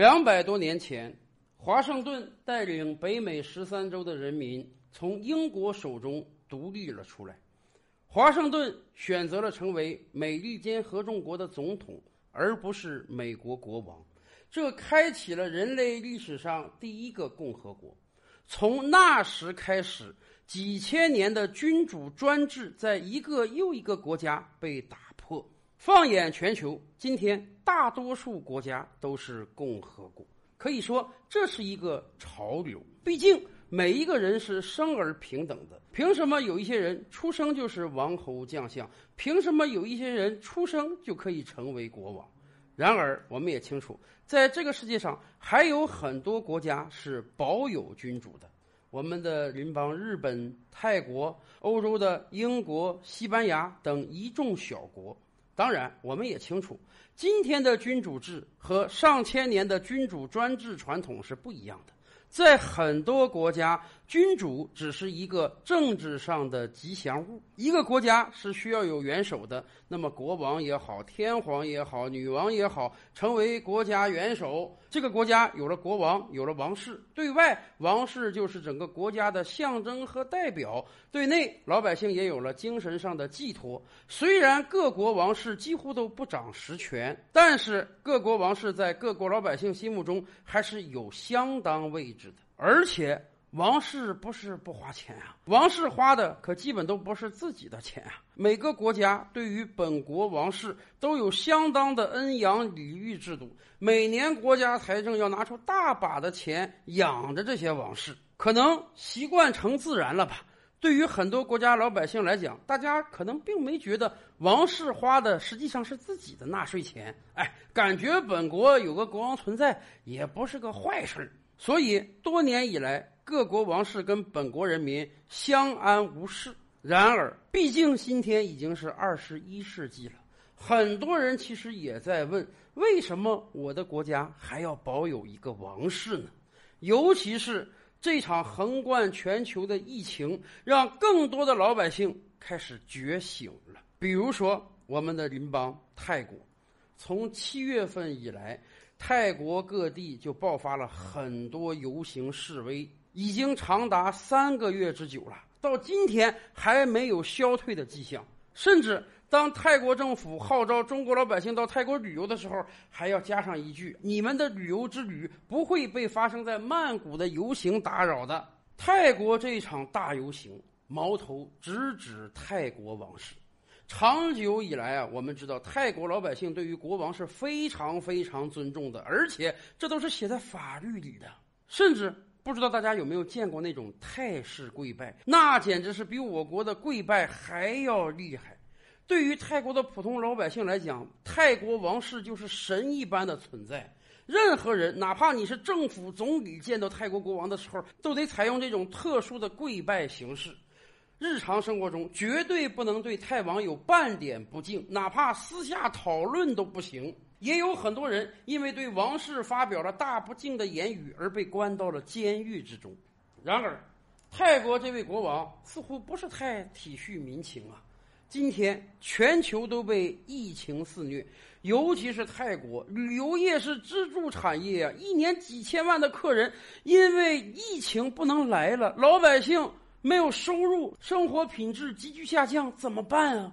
两百多年前，华盛顿带领北美十三州的人民从英国手中独立了出来。华盛顿选择了成为美利坚合众国的总统，而不是美国国王。这开启了人类历史上第一个共和国。从那时开始，几千年的君主专制在一个又一个国家被打。放眼全球，今天大多数国家都是共和国，可以说这是一个潮流。毕竟每一个人是生而平等的，凭什么有一些人出生就是王侯将相？凭什么有一些人出生就可以成为国王？然而，我们也清楚，在这个世界上还有很多国家是保有君主的。我们的邻邦日本、泰国、欧洲的英国、西班牙等一众小国。当然，我们也清楚，今天的君主制和上千年的君主专制传统是不一样的。在很多国家，君主只是一个政治上的吉祥物。一个国家是需要有元首的，那么国王也好，天皇也好，女王也好，成为国家元首。这个国家有了国王，有了王室，对外王室就是整个国家的象征和代表；对内老百姓也有了精神上的寄托。虽然各国王室几乎都不掌实权，但是各国王室在各国老百姓心目中还是有相当位置的。而且王室不是不花钱啊，王室花的可基本都不是自己的钱啊。每个国家对于本国王室都有相当的恩养礼遇制度，每年国家财政要拿出大把的钱养着这些王室，可能习惯成自然了吧。对于很多国家老百姓来讲，大家可能并没觉得王室花的实际上是自己的纳税钱，哎，感觉本国有个国王存在也不是个坏事。所以多年以来，各国王室跟本国人民相安无事。然而，毕竟今天已经是二十一世纪了，很多人其实也在问：为什么我的国家还要保有一个王室呢？尤其是这场横贯全球的疫情，让更多的老百姓开始觉醒了。比如说，我们的邻邦泰国，从七月份以来，泰国各地就爆发了很多游行示威，已经长达三个月之久了。到今天还没有消退的迹象，甚至当泰国政府号召中国老百姓到泰国旅游的时候，还要加上一句：“你们的旅游之旅不会被发生在曼谷的游行打扰的。”泰国这一场大游行，矛头直指泰国王室。长久以来啊，我们知道泰国老百姓对于国王是非常非常尊重的，而且这都是写在法律里的，甚至。不知道大家有没有见过那种泰式跪拜？那简直是比我国的跪拜还要厉害。对于泰国的普通老百姓来讲，泰国王室就是神一般的存在。任何人，哪怕你是政府总理，见到泰国国王的时候，都得采用这种特殊的跪拜形式。日常生活中，绝对不能对泰王有半点不敬，哪怕私下讨论都不行。也有很多人因为对王室发表了大不敬的言语而被关到了监狱之中。然而，泰国这位国王似乎不是太体恤民情啊。今天全球都被疫情肆虐，尤其是泰国，旅游业是支柱产业啊，一年几千万的客人因为疫情不能来了，老百姓没有收入，生活品质急剧下降，怎么办啊？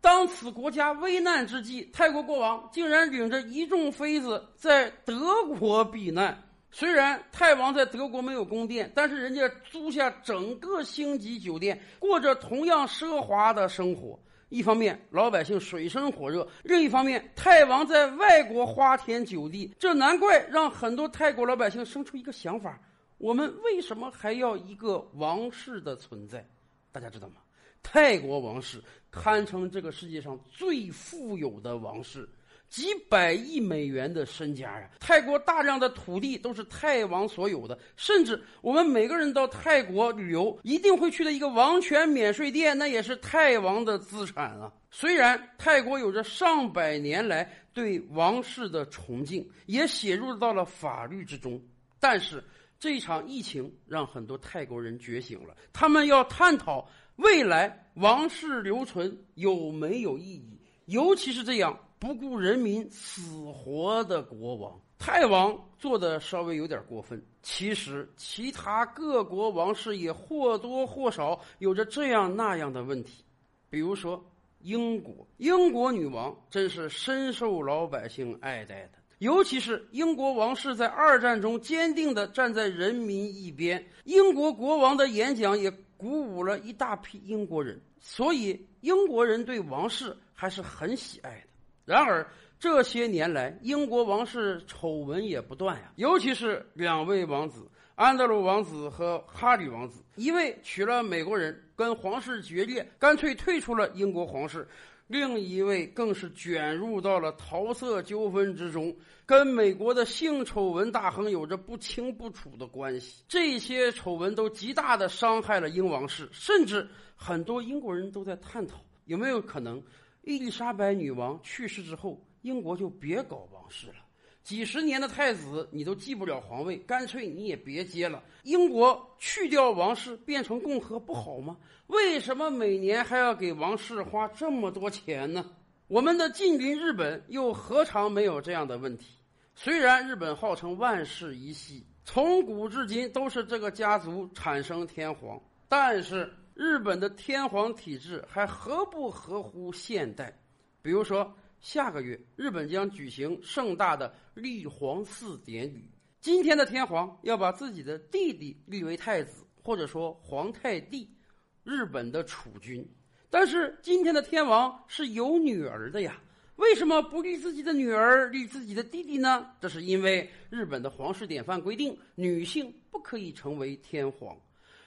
当此国家危难之际，泰国国王竟然领着一众妃子在德国避难。虽然泰王在德国没有宫殿，但是人家租下整个星级酒店，过着同样奢华的生活。一方面老百姓水深火热，另一方面泰王在外国花天酒地，这难怪让很多泰国老百姓生出一个想法：我们为什么还要一个王室的存在？大家知道吗？泰国王室堪称这个世界上最富有的王室，几百亿美元的身家呀！泰国大量的土地都是泰王所有的，甚至我们每个人到泰国旅游一定会去的一个王权免税店，那也是泰王的资产啊！虽然泰国有着上百年来对王室的崇敬，也写入到了法律之中，但是这场疫情让很多泰国人觉醒了，他们要探讨。未来王室留存有没有意义？尤其是这样不顾人民死活的国王。太王做的稍微有点过分。其实，其他各国王室也或多或少有着这样那样的问题，比如说英国，英国女王真是深受老百姓爱戴的。尤其是英国王室在二战中坚定地站在人民一边，英国国王的演讲也鼓舞了一大批英国人，所以英国人对王室还是很喜爱的。然而这些年来，英国王室丑闻也不断呀，尤其是两位王子安德鲁王子和哈里王子，一位娶了美国人，跟皇室决裂，干脆退出了英国皇室。另一位更是卷入到了桃色纠纷之中，跟美国的性丑闻大亨有着不清不楚的关系。这些丑闻都极大的伤害了英王室，甚至很多英国人都在探讨有没有可能，伊丽莎白女王去世之后，英国就别搞王室了。几十年的太子，你都继不了皇位，干脆你也别接了。英国去掉王室，变成共和不好吗？为什么每年还要给王室花这么多钱呢？我们的近邻日本又何尝没有这样的问题？虽然日本号称万世一系，从古至今都是这个家族产生天皇，但是日本的天皇体制还合不合乎现代？比如说。下个月，日本将举行盛大的立皇嗣典礼。今天的天皇要把自己的弟弟立为太子，或者说皇太弟，日本的储君。但是今天的天王是有女儿的呀，为什么不立自己的女儿，立自己的弟弟呢？这是因为日本的皇室典范规定，女性不可以成为天皇。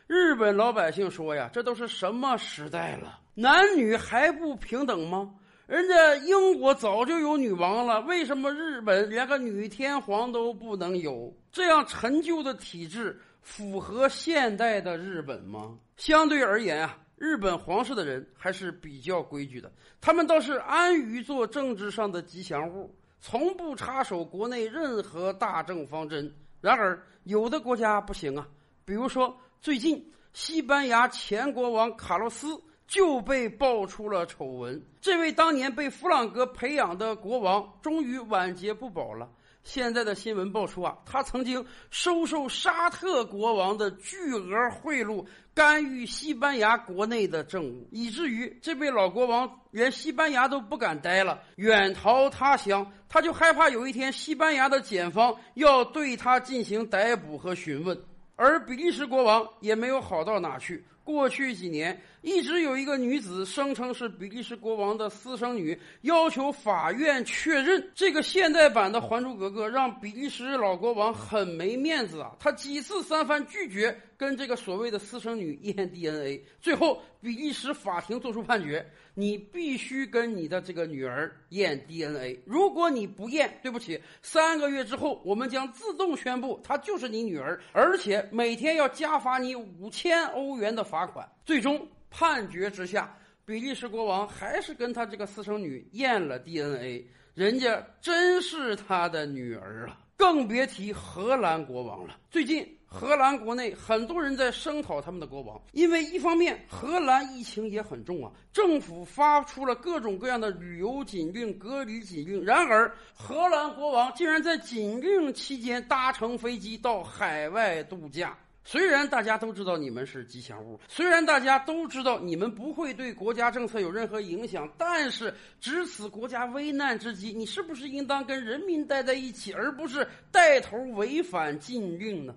日本老百姓说呀，这都是什么时代了？男女还不平等吗？人家英国早就有女王了，为什么日本连个女天皇都不能有？这样陈旧的体制符合现代的日本吗？相对而言啊，日本皇室的人还是比较规矩的，他们倒是安于做政治上的吉祥物，从不插手国内任何大政方针。然而，有的国家不行啊，比如说最近西班牙前国王卡洛斯。就被爆出了丑闻。这位当年被弗朗哥培养的国王，终于晚节不保了。现在的新闻爆出啊，他曾经收受沙特国王的巨额贿赂，干预西班牙国内的政务，以至于这位老国王连西班牙都不敢待了，远逃他乡。他就害怕有一天西班牙的检方要对他进行逮捕和询问。而比利时国王也没有好到哪去。过去几年，一直有一个女子声称是比利时国王的私生女，要求法院确认。这个现代版的《还珠格格》让比利时老国王很没面子啊！他几次三番拒绝跟这个所谓的私生女验 DNA，最后比利时法庭作出判决：你必须跟你的这个女儿验 DNA。如果你不验，对不起，三个月之后我们将自动宣布她就是你女儿，而且每天要加罚你五千欧元的。罚款。最终判决之下，比利时国王还是跟他这个私生女验了 DNA，人家真是他的女儿啊！更别提荷兰国王了。最近荷兰国内很多人在声讨他们的国王，因为一方面荷兰疫情也很重啊，政府发出了各种各样的旅游禁令、隔离禁令。然而荷兰国王竟然在禁令期间搭乘飞机到海外度假。虽然大家都知道你们是吉祥物，虽然大家都知道你们不会对国家政策有任何影响，但是值此国家危难之际，你是不是应当跟人民待在一起，而不是带头违反禁令呢？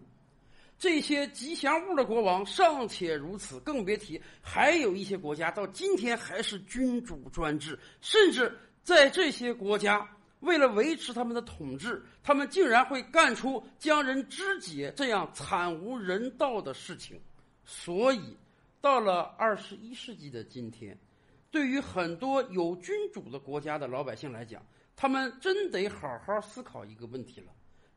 这些吉祥物的国王尚且如此，更别提还有一些国家到今天还是君主专制，甚至在这些国家。为了维持他们的统治，他们竟然会干出将人肢解这样惨无人道的事情。所以，到了二十一世纪的今天，对于很多有君主的国家的老百姓来讲，他们真得好好思考一个问题了：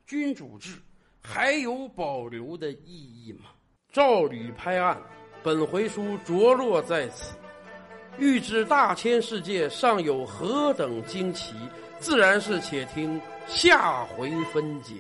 君主制还有保留的意义吗？照吕拍案，本回书着落在此。欲知大千世界尚有何等惊奇？自然是，且听下回分解。